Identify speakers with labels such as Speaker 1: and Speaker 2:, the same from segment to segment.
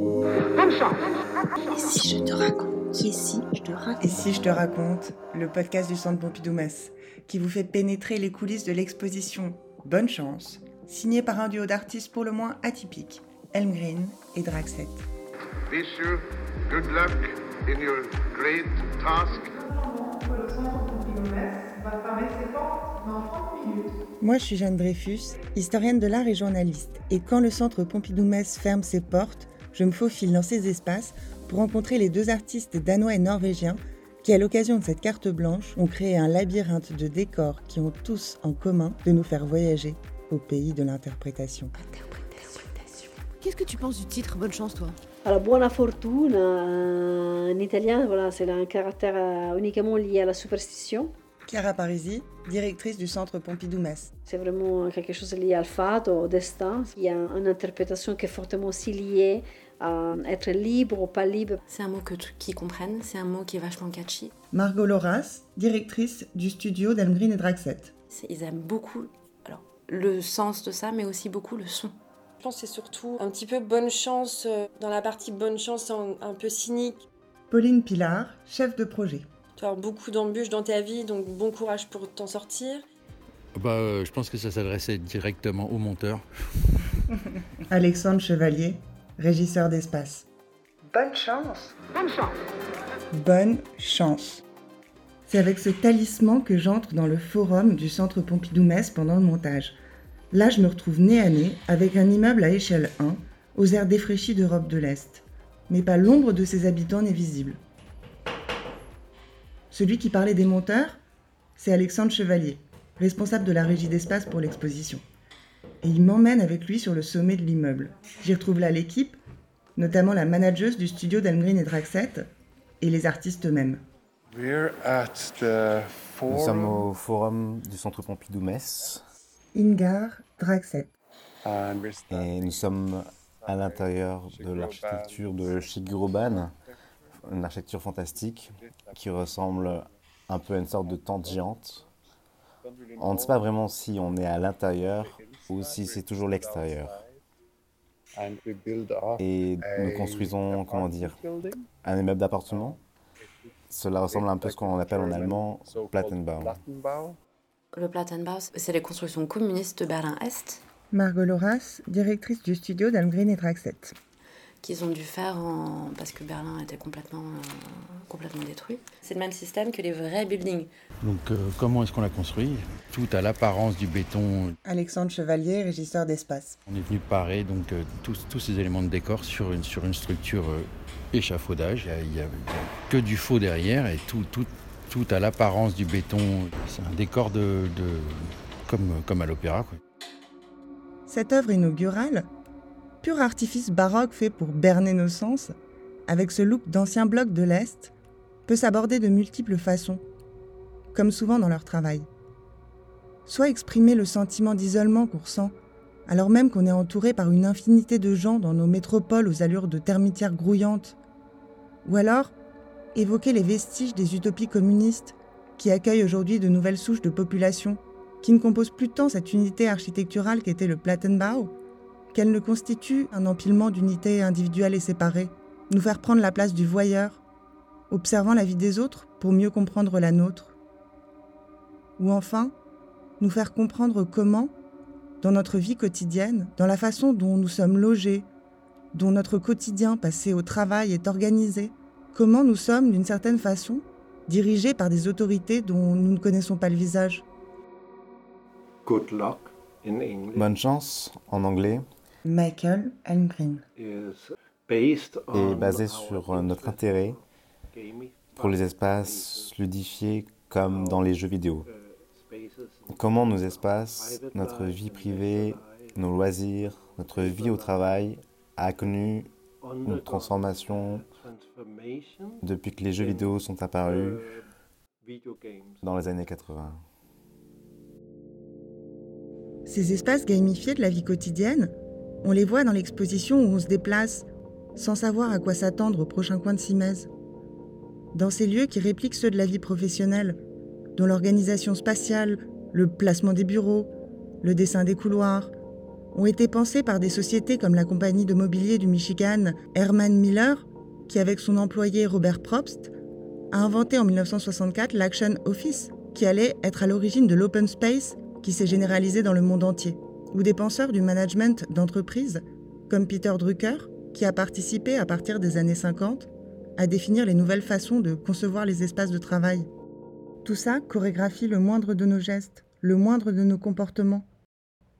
Speaker 1: Et si je te raconte Et si je te raconte
Speaker 2: Et si je te raconte, le podcast du Centre Pompidou-Metz, qui vous fait pénétrer les coulisses de l'exposition Bonne chance, signée par un duo d'artistes pour le moins atypiques, Elmgreen et Draxet.
Speaker 3: Wish you good luck in your great task.
Speaker 2: Moi, je suis Jeanne Dreyfus, historienne de l'art et journaliste. Et quand le centre Pompidou-Metz ferme ses portes, je me faufile dans ces espaces pour rencontrer les deux artistes danois et norvégiens qui, à l'occasion de cette carte blanche, ont créé un labyrinthe de décors qui ont tous en commun de nous faire voyager au pays de l'interprétation.
Speaker 4: Qu'est-ce que tu penses du titre? Bonne chance, toi
Speaker 5: Alors, buona fortuna, en italien, voilà, c'est un caractère euh, uniquement lié à la superstition.
Speaker 2: Chiara Parisi, directrice du centre Pompidou-Metz.
Speaker 5: C'est vraiment quelque chose lié al fato, au destin. Il y a une interprétation qui est fortement aussi liée à être libre ou pas libre.
Speaker 6: C'est un mot que qui comprennent, c'est un mot qui est vachement catchy.
Speaker 2: Margot Loras, directrice du studio d'Elmgreen et Draxet.
Speaker 6: Ils aiment beaucoup alors, le sens de ça, mais aussi beaucoup le son.
Speaker 7: Je pense que c'est surtout un petit peu bonne chance, euh, dans la partie bonne chance un, un peu cynique.
Speaker 2: Pauline Pilar, chef de projet.
Speaker 7: Tu beaucoup d'embûches dans ta vie, donc bon courage pour t'en sortir.
Speaker 8: Bah, euh, je pense que ça s'adressait directement au monteur.
Speaker 2: Alexandre Chevalier, régisseur d'espace. Bonne chance Bonne chance Bonne chance C'est avec ce talisman que j'entre dans le forum du centre Pompidou-Metz pendant le montage. Là, je me retrouve nez à nez avec un immeuble à échelle 1, aux airs défraîchis d'Europe de l'Est. Mais pas l'ombre de ses habitants n'est visible. Celui qui parlait des monteurs, c'est Alexandre Chevalier, responsable de la régie d'espace pour l'exposition. Et il m'emmène avec lui sur le sommet de l'immeuble. J'y retrouve là l'équipe, notamment la manageuse du studio d'Almgreen et Draxet, et les artistes eux-mêmes.
Speaker 9: Nous sommes au forum du centre Pompidou-Metz
Speaker 2: Ingar Draxet.
Speaker 9: Et nous sommes à l'intérieur de l'architecture de Shigeru Ban, une architecture fantastique qui ressemble un peu à une sorte de tente géante. On ne sait pas vraiment si on est à l'intérieur ou si c'est toujours l'extérieur.
Speaker 3: and we build up
Speaker 9: Et nous construisons, comment dire, un immeuble d'appartement. Cela ressemble un peu à ce qu'on appelle en allemand Plattenbau.
Speaker 6: Le Plattenbau, c'est les constructions communistes de Berlin-Est
Speaker 2: Margot Loras, directrice du studio d'Almgreen et Draxet.
Speaker 6: Qu'ils ont dû faire en... parce que Berlin était complètement, euh, complètement détruit. C'est le même système que les vrais buildings.
Speaker 8: Donc, euh, comment est-ce qu'on l'a construit? Tout à l'apparence du béton.
Speaker 2: Alexandre Chevalier, régisseur d'espace.
Speaker 8: On est venu parer donc, euh, tous, tous ces éléments de décor sur une, sur une structure euh, échafaudage. Il n'y a, il y a que du faux derrière et tout, tout, tout à l'apparence du béton. C'est un décor de, de- comme, comme à l'opéra. quoi.
Speaker 2: Cette œuvre inaugurale, pur artifice baroque fait pour berner nos sens, avec ce look d'ancien bloc de l'Est, peut s'aborder de multiples façons, comme souvent dans leur travail. Soit exprimer le sentiment d'isolement qu'on ressent, alors même qu'on est entouré par une infinité de gens dans nos métropoles aux allures de termitières grouillantes, ou alors évoquer les vestiges des utopies communistes qui accueillent aujourd'hui de nouvelles souches de population qui ne compose plus tant cette unité architecturale qu'était le Plattenbau, qu'elle ne constitue un empilement d'unités individuelles et séparées, nous faire prendre la place du voyeur, observant la vie des autres pour mieux comprendre la nôtre. Ou enfin, nous faire comprendre comment, dans notre vie quotidienne, dans la façon dont nous sommes logés, dont notre quotidien passé au travail est organisé, comment nous sommes, d'une certaine façon, dirigés par des autorités dont nous ne connaissons pas le visage.
Speaker 10: good luck in English
Speaker 9: Bonne chance en anglais
Speaker 2: Michael
Speaker 10: based
Speaker 9: est basé sur euh, notre intérêt pour les espaces ludifiés comme dans les jeux vidéo. Comment nos espaces, notre vie privée, nos loisirs, notre vie au travail a connu une transformation depuis que les jeux vidéo sont apparus dans les années 80.
Speaker 2: Ces espaces gamifiés de la vie quotidienne, on les voit dans l'exposition où on se déplace, sans savoir à quoi s'attendre au prochain coin de Simèze. Dans ces lieux qui répliquent ceux de la vie professionnelle, dont l'organisation spatiale, le placement des bureaux, le dessin des couloirs, ont été pensés par des sociétés comme la compagnie de mobilier du Michigan Herman Miller, qui avec son employé Robert Probst a inventé en 1964 l'Action Office, qui allait être à l'origine de l'open space qui s'est généralisé dans le monde entier, ou des penseurs du management d'entreprise comme Peter Drucker, qui a participé à partir des années 50 à définir les nouvelles façons de concevoir les espaces de travail. Tout ça chorégraphie le moindre de nos gestes, le moindre de nos comportements,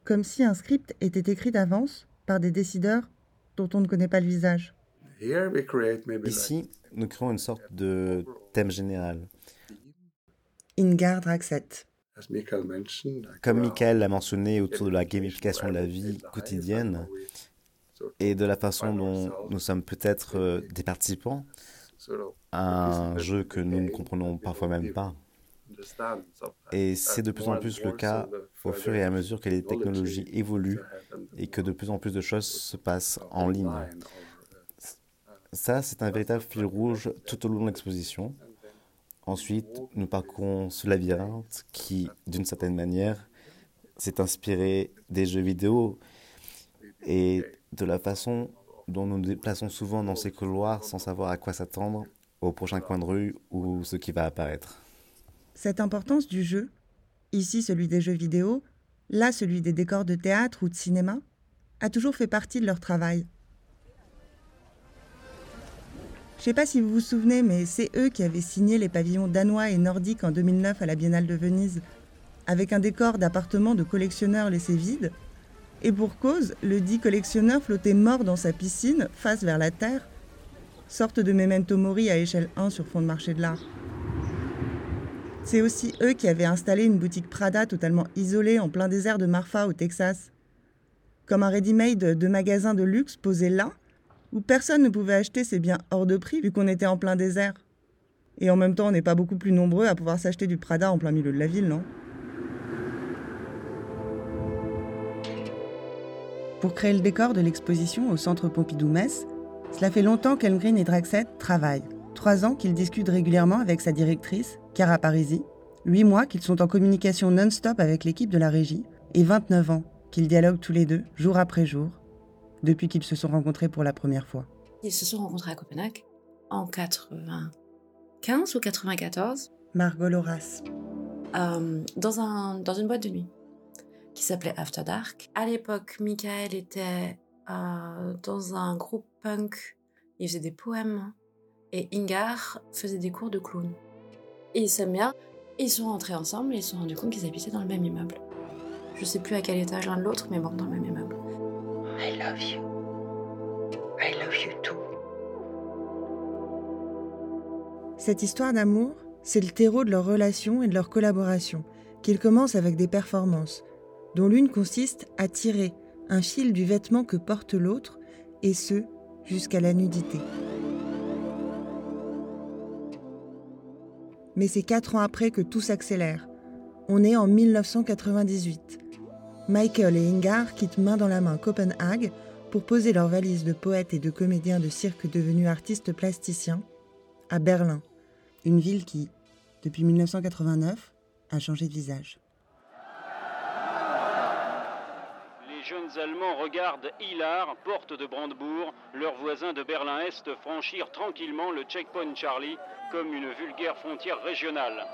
Speaker 2: comme si un script était écrit d'avance par des décideurs dont on ne connaît pas le visage.
Speaker 9: Ici, nous créons une sorte de thème général.
Speaker 2: Ingar Draxet.
Speaker 9: Comme Michael l'a mentionné autour de la gamification de la vie quotidienne et de la façon dont nous sommes peut-être euh, des participants à un jeu que nous ne comprenons parfois même pas. Et c'est de plus en plus le cas au fur et à mesure que les technologies évoluent et que de plus en plus de choses se passent en ligne. Ça, c'est un véritable fil rouge tout au long de l'exposition. Ensuite, nous parcourons ce labyrinthe qui, d'une certaine manière, s'est inspiré des jeux vidéo et de la façon dont nous nous déplaçons souvent dans ces couloirs sans savoir à quoi s'attendre au prochain coin de rue ou ce qui va apparaître.
Speaker 2: Cette importance du jeu, ici celui des jeux vidéo, là celui des décors de théâtre ou de cinéma, a toujours fait partie de leur travail. Je sais pas si vous vous souvenez, mais c'est eux qui avaient signé les pavillons danois et nordiques en 2009 à la Biennale de Venise, avec un décor d'appartement de collectionneurs laissé vide. Et pour cause, le dit collectionneur flottait mort dans sa piscine, face vers la terre, sorte de memento mori à échelle 1 sur fond de marché de l'art. C'est aussi eux qui avaient installé une boutique Prada totalement isolée en plein désert de Marfa au Texas. Comme un ready-made de magasin de luxe posé là, où personne ne pouvait acheter ses biens hors de prix vu qu'on était en plein désert. Et en même temps, on n'est pas beaucoup plus nombreux à pouvoir s'acheter du Prada en plein milieu de la ville, non? Pour créer le décor de l'exposition au centre Pompidou-Metz, cela fait longtemps qu'Elmgreen et Draxet travaillent. Trois ans qu'ils discutent régulièrement avec sa directrice, Cara Parisi, huit mois qu'ils sont en communication non-stop avec l'équipe de la régie, et 29 ans qu'ils dialoguent tous les deux, jour après jour, depuis qu'ils se sont rencontrés pour la première fois.
Speaker 6: Ils se sont rencontrés à Copenhague en 95 ou 94.
Speaker 2: Margot Loras.
Speaker 6: Euh, dans, un, dans une boîte de nuit qui s'appelait After Dark. À l'époque, Michael était euh, dans un groupe punk. Il faisait des poèmes. Et Ingar faisait des cours de clown. Et ils s'aiment bien. Ils sont rentrés ensemble et ils se sont rendus compte qu'ils habitaient dans le même immeuble. Je sais plus à quel étage l'un de l'autre, mais bon, dans le même immeuble.
Speaker 1: I love you. I love you too.
Speaker 2: Cette histoire d'amour, c'est le terreau de leur relation et de leur collaboration, qu'ils commencent avec des performances, dont l'une consiste à tirer un fil du vêtement que porte l'autre, et ce, jusqu'à la nudité. Mais c'est quatre ans après que tout s'accélère. On est en 1998. Michael et Ingar quittent main dans la main Copenhague pour poser leurs valises de poètes et de comédiens de cirque devenus artistes plasticiens à Berlin, une ville qui, depuis 1989, a changé de visage.
Speaker 11: Les jeunes Allemands regardent Hilar, porte de Brandebourg, leurs voisins de Berlin-Est franchir tranquillement le checkpoint Charlie comme une vulgaire frontière régionale.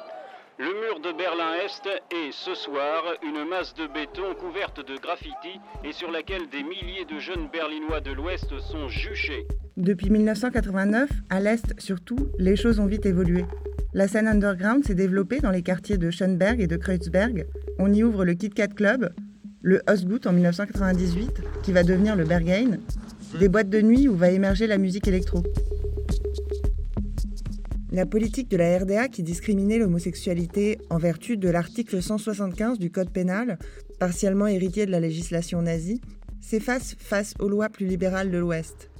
Speaker 11: Le mur de Berlin-Est est, ce soir, une masse de béton couverte de graffiti et sur laquelle des milliers de jeunes Berlinois de l'Ouest sont juchés.
Speaker 2: Depuis 1989, à l'Est surtout, les choses ont vite évolué. La scène underground s'est développée dans les quartiers de Schönberg et de Kreuzberg. On y ouvre le Kit Kat Club, le Osgood en 1998, qui va devenir le Berghain, des boîtes de nuit où va émerger la musique électro. La politique de la RDA qui discriminait l'homosexualité en vertu de l'article 175 du Code pénal, partiellement héritier de la législation nazie, s'efface face aux lois plus libérales de l'Ouest.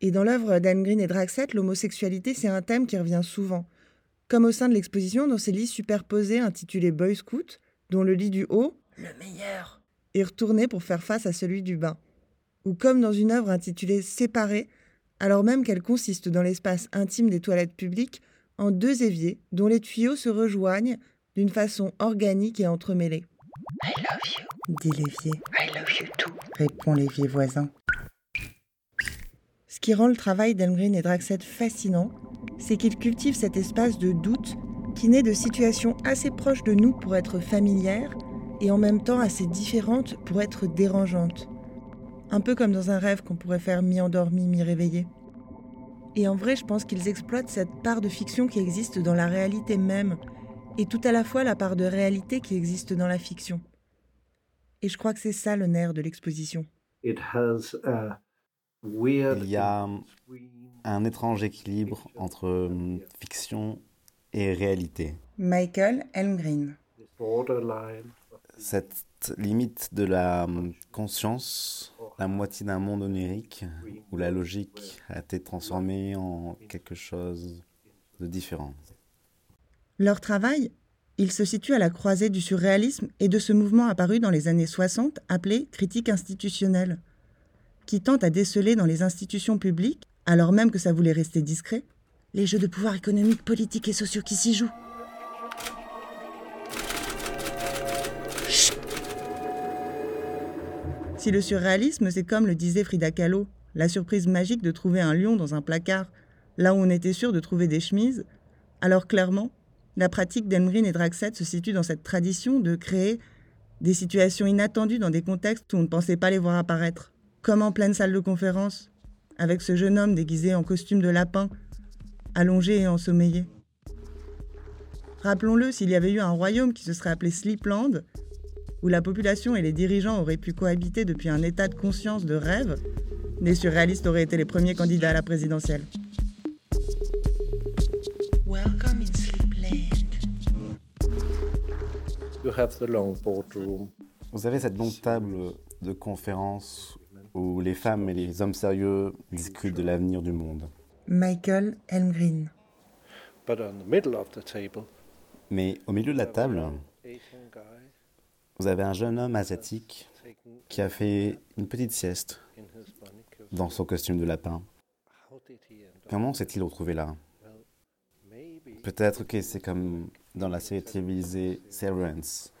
Speaker 2: Et dans l'œuvre d'Almgreen et Draxet, l'homosexualité, c'est un thème qui revient souvent. Comme au sein de l'exposition dans ces lits superposés intitulés Boy Scout, dont le lit du haut, le meilleur, est retourné pour faire face à celui du bas. Ou comme dans une œuvre intitulée Séparés, alors même qu'elle consiste dans l'espace intime des toilettes publiques en deux éviers dont les tuyaux se rejoignent d'une façon organique et entremêlée.
Speaker 1: I love you.
Speaker 2: dit l'évier.
Speaker 1: I love you too.
Speaker 2: répond l'évier voisin. Ce qui rend le travail d'Elmgreen et Draxet fascinant, c'est qu'ils cultivent cet espace de doute qui naît de situations assez proches de nous pour être familières et en même temps assez différentes pour être dérangeantes. Un peu comme dans un rêve qu'on pourrait faire mi-endormi, mi-réveillé. Et en vrai, je pense qu'ils exploitent cette part de fiction qui existe dans la réalité même, et tout à la fois la part de réalité qui existe dans la fiction. Et je crois que c'est ça le nerf de l'exposition.
Speaker 10: It has a weird
Speaker 9: Il y a un étrange équilibre entre hum, fiction et réalité.
Speaker 2: Michael Elmgreen.
Speaker 10: borderline
Speaker 9: Cette limite de la hum, conscience, la moitié d'un monde onirique, où la logique a été transformée en quelque chose de différent.
Speaker 2: Leur travail, il se situe à la croisée du surréalisme et de ce mouvement apparu dans les années 60 appelé critique institutionnelle, qui tente à déceler dans les institutions publiques, alors même que ça voulait rester discret, les jeux de pouvoir économique, politique et sociaux qui s'y jouent. Si le surréalisme, c'est comme le disait Frida Kahlo, la surprise magique de trouver un lion dans un placard, là où on était sûr de trouver des chemises, alors clairement, la pratique d'Elmgreen et Draxet se situe dans cette tradition de créer des situations inattendues dans des contextes où on ne pensait pas les voir apparaître. Comme en pleine salle de conférence, avec ce jeune homme déguisé en costume de lapin, allongé et ensommeillé. Rappelons-le, s'il y avait eu un royaume qui se serait appelé Sleepland, où la population et les dirigeants auraient pu cohabiter depuis un état de conscience de rêve, les surréalistes auraient été les premiers candidats à la présidentielle.
Speaker 9: Vous avez cette longue table de conférence où les femmes et les hommes sérieux discutent de l'avenir du monde.
Speaker 2: Michael Elmgreen.
Speaker 10: but on the middle of the table
Speaker 9: Mais au milieu de la table, vous avez un jeune homme asiatique qui a fait une petite sieste dans son costume de lapin. Comment s'est-il retrouvé là? Peut-être que c'est comme dans la série télévisée Severance,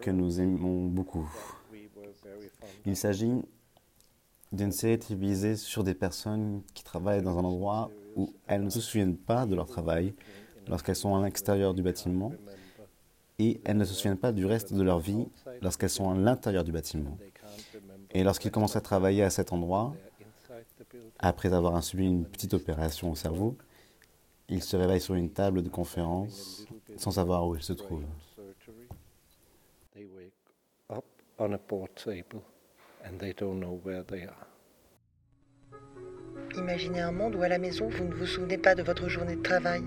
Speaker 9: que nous aimons beaucoup. Il s'agit d'une série télévisée sur des personnes qui travaillent dans un endroit où elles ne se souviennent pas de leur travail lorsqu'elles sont à l'extérieur du bâtiment et elles ne se souviennent pas du reste de leur vie lorsqu'elles sont à l'intérieur du bâtiment. Et lorsqu'ils commencent à travailler à cet endroit, après avoir subi une petite opération au cerveau, ils se réveillent sur une table de conférence sans savoir où ils se trouvent.
Speaker 2: Imaginez un monde où à la maison, vous ne vous souvenez pas de votre journée de travail.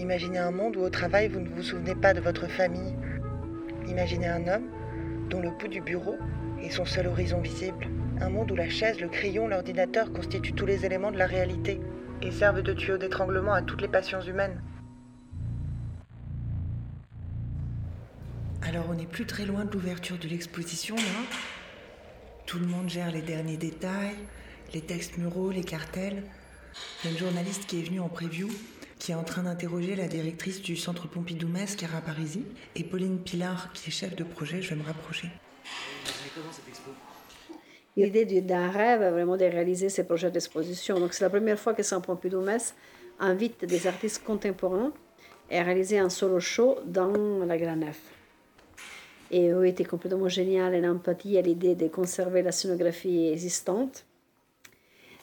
Speaker 2: Imaginez un monde où au travail, vous ne vous souvenez pas de votre famille. Imaginez un homme dont le bout du bureau est son seul horizon visible. Un monde où la chaise, le crayon, l'ordinateur constituent tous les éléments de la réalité et servent de tuyau d'étranglement à toutes les passions humaines. Alors on n'est plus très loin de l'ouverture de l'exposition, là. Tout le monde gère les derniers détails, les textes muraux, les cartels. Il y a une journaliste qui est venue en preview, qui est en train d'interroger la directrice du centre Pompidou-Metz, Chiara Parisi, et Pauline Pilar, qui est chef de projet. Je vais me rapprocher.
Speaker 5: L'idée du- d'un rêve est vraiment de réaliser ces projets d'exposition. Donc c'est la première fois que Saint Pompidou Metz invite des artistes contemporains à réaliser un solo show dans la Grand Nef. Et eux étaient complètement géniaux en empathie à l'idée de conserver la scénographie existante.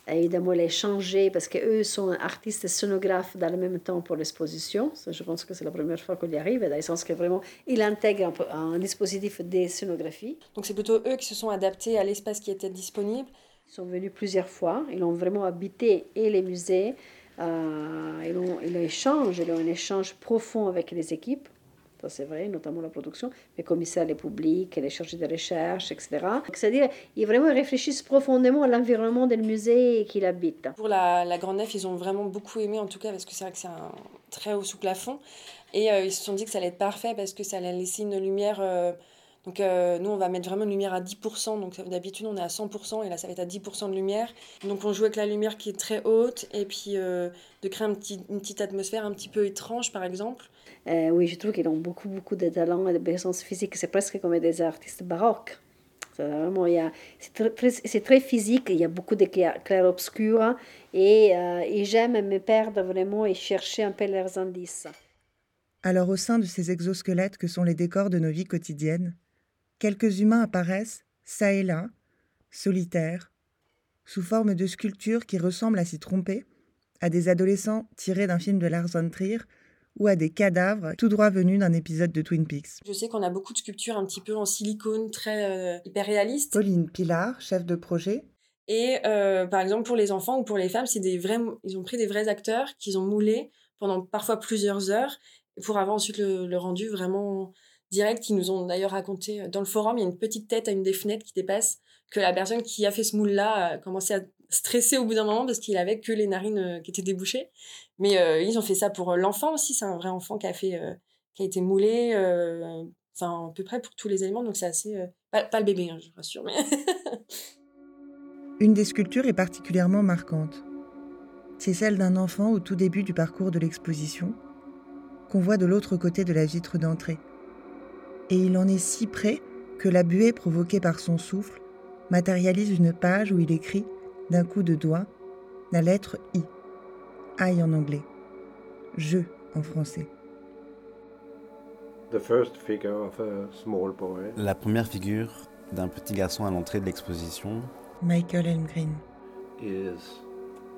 Speaker 5: Évidemment, les changer parce qu'eux sont artistes et scénographes dans le même temps pour l'exposition. Je pense que c'est la première fois qu'on y arrive, dans le sens que vraiment, il intègre un, un dispositif de scénographie.
Speaker 7: Donc c'est plutôt eux qui se sont adaptés à l'espace qui était disponible?
Speaker 5: Ils sont venus plusieurs fois. Ils ont vraiment habité et les musées. Euh, ils, ont, ils ont échangé, ils ont un échange profond avec les équipes. C'est vrai, notamment la production, les commissaires, les publics, les chargés de recherche, etc. C'est-à-dire, ils vraiment réfléchissent profondément à l'environnement du musée qu'ils habitent.
Speaker 7: Pour la, Grande Nef, ils ont vraiment beaucoup aimé, en tout cas, parce que c'est vrai que c'est un très haut sous-plafond. Et euh, ils se sont dit que ça allait être parfait parce que ça allait laisser une lumière euh, Donc euh, nous, on va mettre vraiment une lumière à 10%. Donc d'habitude, on est à 100% et là, ça va être à 10% de lumière. Donc on joue avec la lumière qui est très haute et puis de créer une petite atmosphère un petit peu étrange, par exemple.
Speaker 5: Euh, oui, je trouve qu'ils ont beaucoup, beaucoup de talent et de présence physique. C'est presque comme des artistes baroques. C'est vraiment, il y a, c'est très, très- très physique. Il y a beaucoup de clair- clair-obscur et, euh, et j'aime me perdre vraiment et chercher un peu leurs indices.
Speaker 2: Alors au sein de ces exosquelettes que sont les décors de nos vies quotidiennes, quelques humains apparaissent, ça et là, solitaires, sous forme de sculptures qui ressemblent à s'y tromper, à des adolescents tirés d'un film de Lars von Trier ou à des cadavres tout droit venus d'un épisode de Twin Peaks.
Speaker 7: Je sais qu'on a beaucoup de sculptures un petit peu en silicone, très euh, hyper réalistes.
Speaker 2: Pauline Pilar, chef de projet,
Speaker 7: Et euh, par exemple, pour les enfants ou pour les femmes, c'est des vrais, ils ont pris des vrais acteurs qu'ils ont moulés pendant parfois plusieurs heures pour avoir ensuite le, le rendu vraiment direct. Ils nous ont d'ailleurs raconté euh, dans le forum, il y a une petite tête à une des fenêtres qui dépasse, que la personne qui a fait ce moule-là a commencé à stresser au bout d'un moment parce qu'il avait que les narines euh, qui étaient débouchées. Mais euh, ils ont fait ça pour euh, l'enfant aussi. C'est un vrai enfant qui a fait, qui a été moulé, enfin à peu près pour tous les éléments. Donc c'est assez, pas, le bébé, hein, je rassure, mais
Speaker 2: Une des sculptures est particulièrement marquante. C'est celle d'un enfant au tout début du parcours de l'exposition, qu'on voit de l'autre côté de la vitre d'entrée. Et il en est si près que la buée provoquée par son souffle matérialise une page où il écrit, d'un coup de doigt, la lettre I. I en anglais. Je en français.
Speaker 10: The first figure of a small boy
Speaker 9: La première figure d'un petit garçon à l'entrée de l'exposition
Speaker 2: Michael Elmgreen.
Speaker 10: is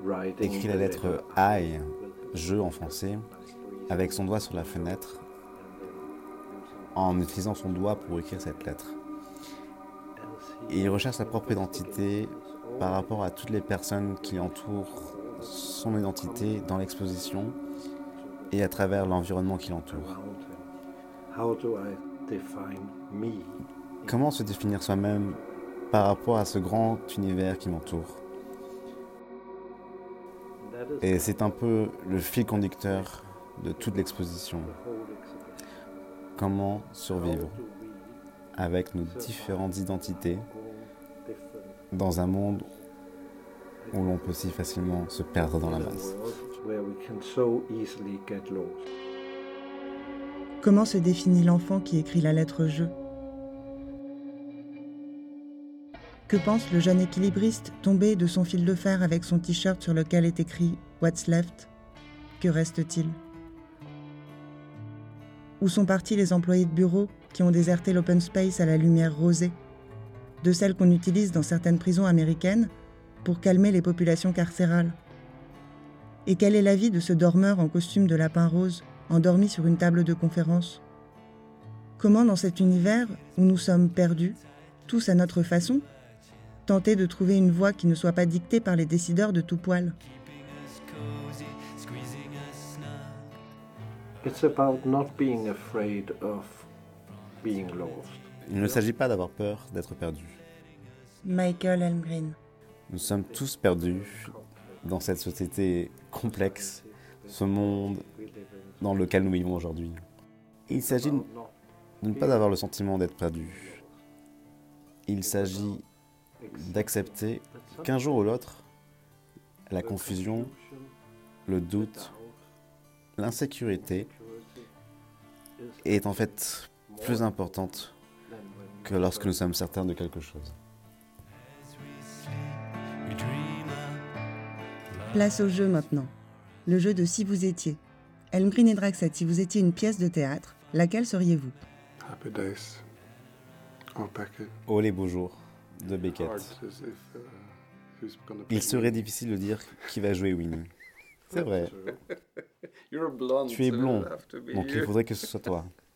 Speaker 10: writing
Speaker 9: écrit la lettre I, je en français, avec son doigt sur la fenêtre, en utilisant son doigt pour écrire cette lettre. Et il recherche sa propre identité par rapport à toutes les personnes qui entourent son identité dans l'exposition et à travers l'environnement qui l'entoure. Comment se définir soi-même par rapport à ce grand univers qui m'entoure? Et c'est un peu le fil conducteur de toute l'exposition. Comment survivre avec nos différentes identités dans un monde où l'on peut si facilement se perdre dans la masse.
Speaker 2: Comment se définit l'enfant qui écrit la lettre Je Que pense le jeune équilibriste tombé de son fil de fer avec son t-shirt sur lequel est écrit What's left? Que reste-t-il? Où sont partis les employés de bureau qui ont déserté l'open space à la lumière rosée? De celles qu'on utilise dans certaines prisons américaines pour calmer les populations carcérales. Et quel est l'avis de ce dormeur en costume de lapin rose endormi sur une table de conférence? Comment dans cet univers où nous sommes perdus, tous à notre façon, tenter de trouver une voie qui ne soit pas dictée par les décideurs de tout poil?
Speaker 9: Il ne s'agit pas d'avoir peur d'être perdu.
Speaker 2: Michael Elmgreen.
Speaker 9: Nous sommes tous perdus dans cette société complexe, ce monde dans lequel nous vivons aujourd'hui. Il s'agit de ne pas avoir le sentiment d'être perdu. Il s'agit d'accepter qu'un jour ou l'autre, la confusion, le doute, l'insécurité est en fait plus importante que lorsque nous sommes certains de quelque chose.
Speaker 2: Place au jeu maintenant. Le jeu de Si vous étiez. Elmgreen et Draxet, si vous étiez une pièce de théâtre, laquelle seriez-vous?
Speaker 3: Happy Days.
Speaker 9: Oh les beaux jours de Beckett.
Speaker 3: Uh,
Speaker 9: Il serait difficile de dire qui va jouer Winnie. C'est vrai. Tu es blond, donc il faudrait que ce soit toi.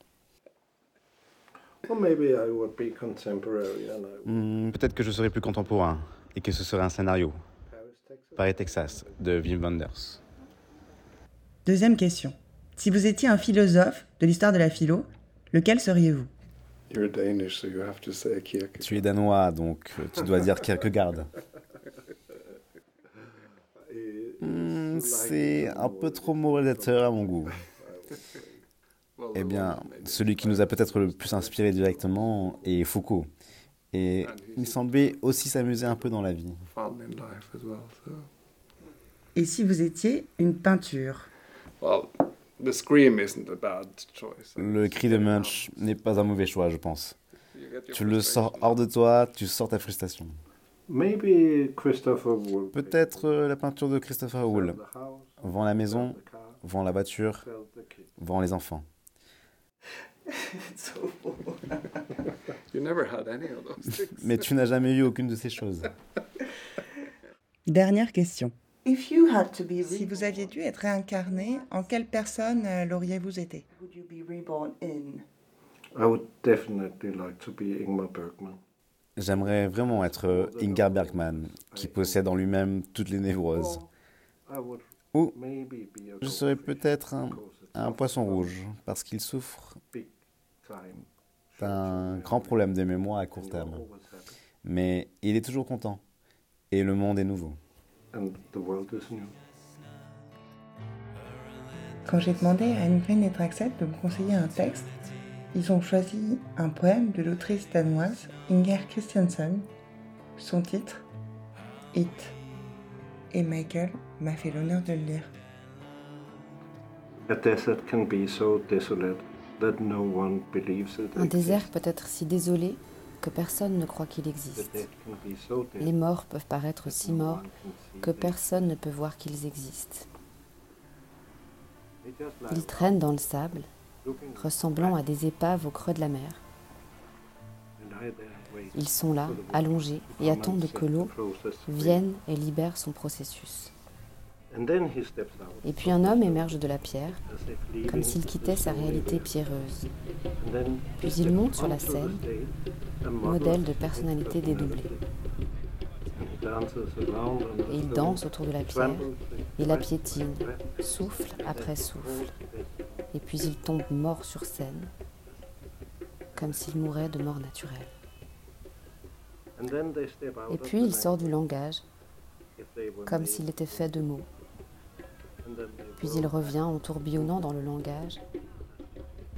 Speaker 10: Or maybe I would be contemporary and I
Speaker 9: Hmm, Peut-être que je serais plus contemporain et que ce serait un scénario. Paris, Texas. De Wim Wenders.
Speaker 2: Deuxième question. Si vous étiez un philosophe de l'histoire de la philo, lequel seriez-vous?
Speaker 3: You're Danish, so you have to say Kierkegaard.
Speaker 9: Tu es danois, donc euh, tu dois dire Kierkegaard. Hmm, C'est un peu trop moralisateur à mon goût.
Speaker 3: Well,
Speaker 9: Eh bien, celui qui nous a peut-être le plus inspiré directement est Foucault. Et il semblait aussi s'amuser un peu dans la vie.
Speaker 2: Et si vous étiez une peinture?
Speaker 9: Le cri de Munch n'est pas un mauvais choix, je pense. Tu le sors hors de toi, tu sors ta frustration. Peut-être euh, la peinture de Christopher Wool. Vend la maison, vend la voiture, vend les enfants. Mais tu n'as jamais eu aucune de ces choses.
Speaker 2: Dernière question. Si vous aviez dû être réincarné, en quelle personne euh, l'auriez-vous été?
Speaker 9: J'aimerais vraiment être Ingmar Bergman, qui possède en lui-même toutes les névroses. Ou je serais peut-être un, un poisson rouge, parce qu'il souffre d'un grand problème de mémoire à court terme. Mais il est toujours content. Et le monde est nouveau.
Speaker 2: Quand j'ai demandé à Ingrid et Draxet de me conseiller un texte, ils ont choisi un poème de l'autrice danoise Inger Christiansen. Son titre, It. Et Michael m'a fait l'honneur de le lire.
Speaker 12: Un désert peut être si désolé que personne ne croit qu'il existe. Les morts peuvent paraître si morts que personne ne peut voir qu'ils existent. Ils traînent dans le sable, ressemblant à des épaves au creux de la mer. Ils sont là, allongés, et attendent que l'eau vienne et libère son processus. Et puis un homme émerge de la pierre, comme s'il quittait sa réalité pierreuse. Puis il monte sur la scène, modèle de personnalité dédoublée. Et il danse autour de la pierre, et la piétine, souffle après souffle. Et puis il tombe mort sur scène, comme s'il mourait de mort naturelle. Et puis il sort du langage, comme s'il était fait de mots. Puis il revient en tourbillonnant dans le langage,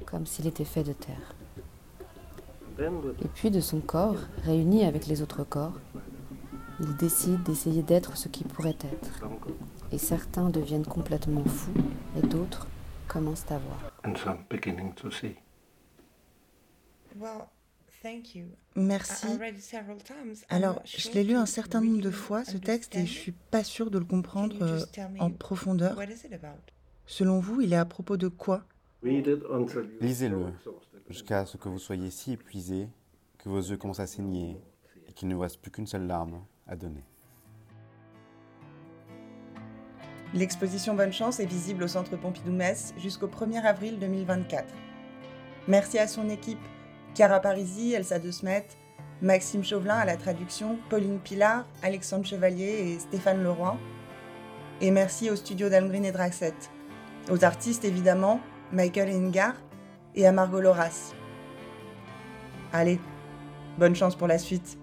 Speaker 12: comme s'il était fait de terre. Et puis de son corps, réuni avec les autres corps, il décide d'essayer d'être ce qu'il pourrait être. Et certains deviennent complètement fous et d'autres commencent à voir.
Speaker 2: Merci. Alors, je l'ai lu un certain nombre de fois, ce texte, et je suis pas sûre de le comprendre euh, en profondeur. Selon vous, il est à propos de quoi?
Speaker 9: Lisez-le jusqu'à ce que vous soyez si épuisé que vos yeux commencent à saigner et qu'il ne vous reste plus qu'une seule larme à donner.
Speaker 2: L'exposition Bonne Chance est visible au Centre Pompidou-Metz jusqu'au 1er avril 2024. Merci à son équipe Chiara Parisi, Elsa De Smet, Maxime Chauvelin à la traduction, Pauline Pilar, Alexandre Chevalier et Stéphane Leroy. Et merci au studio d'Almgreen et Draxet. Aux artistes évidemment, Michael Engar et à Margot Loras. Allez, bonne chance pour la suite.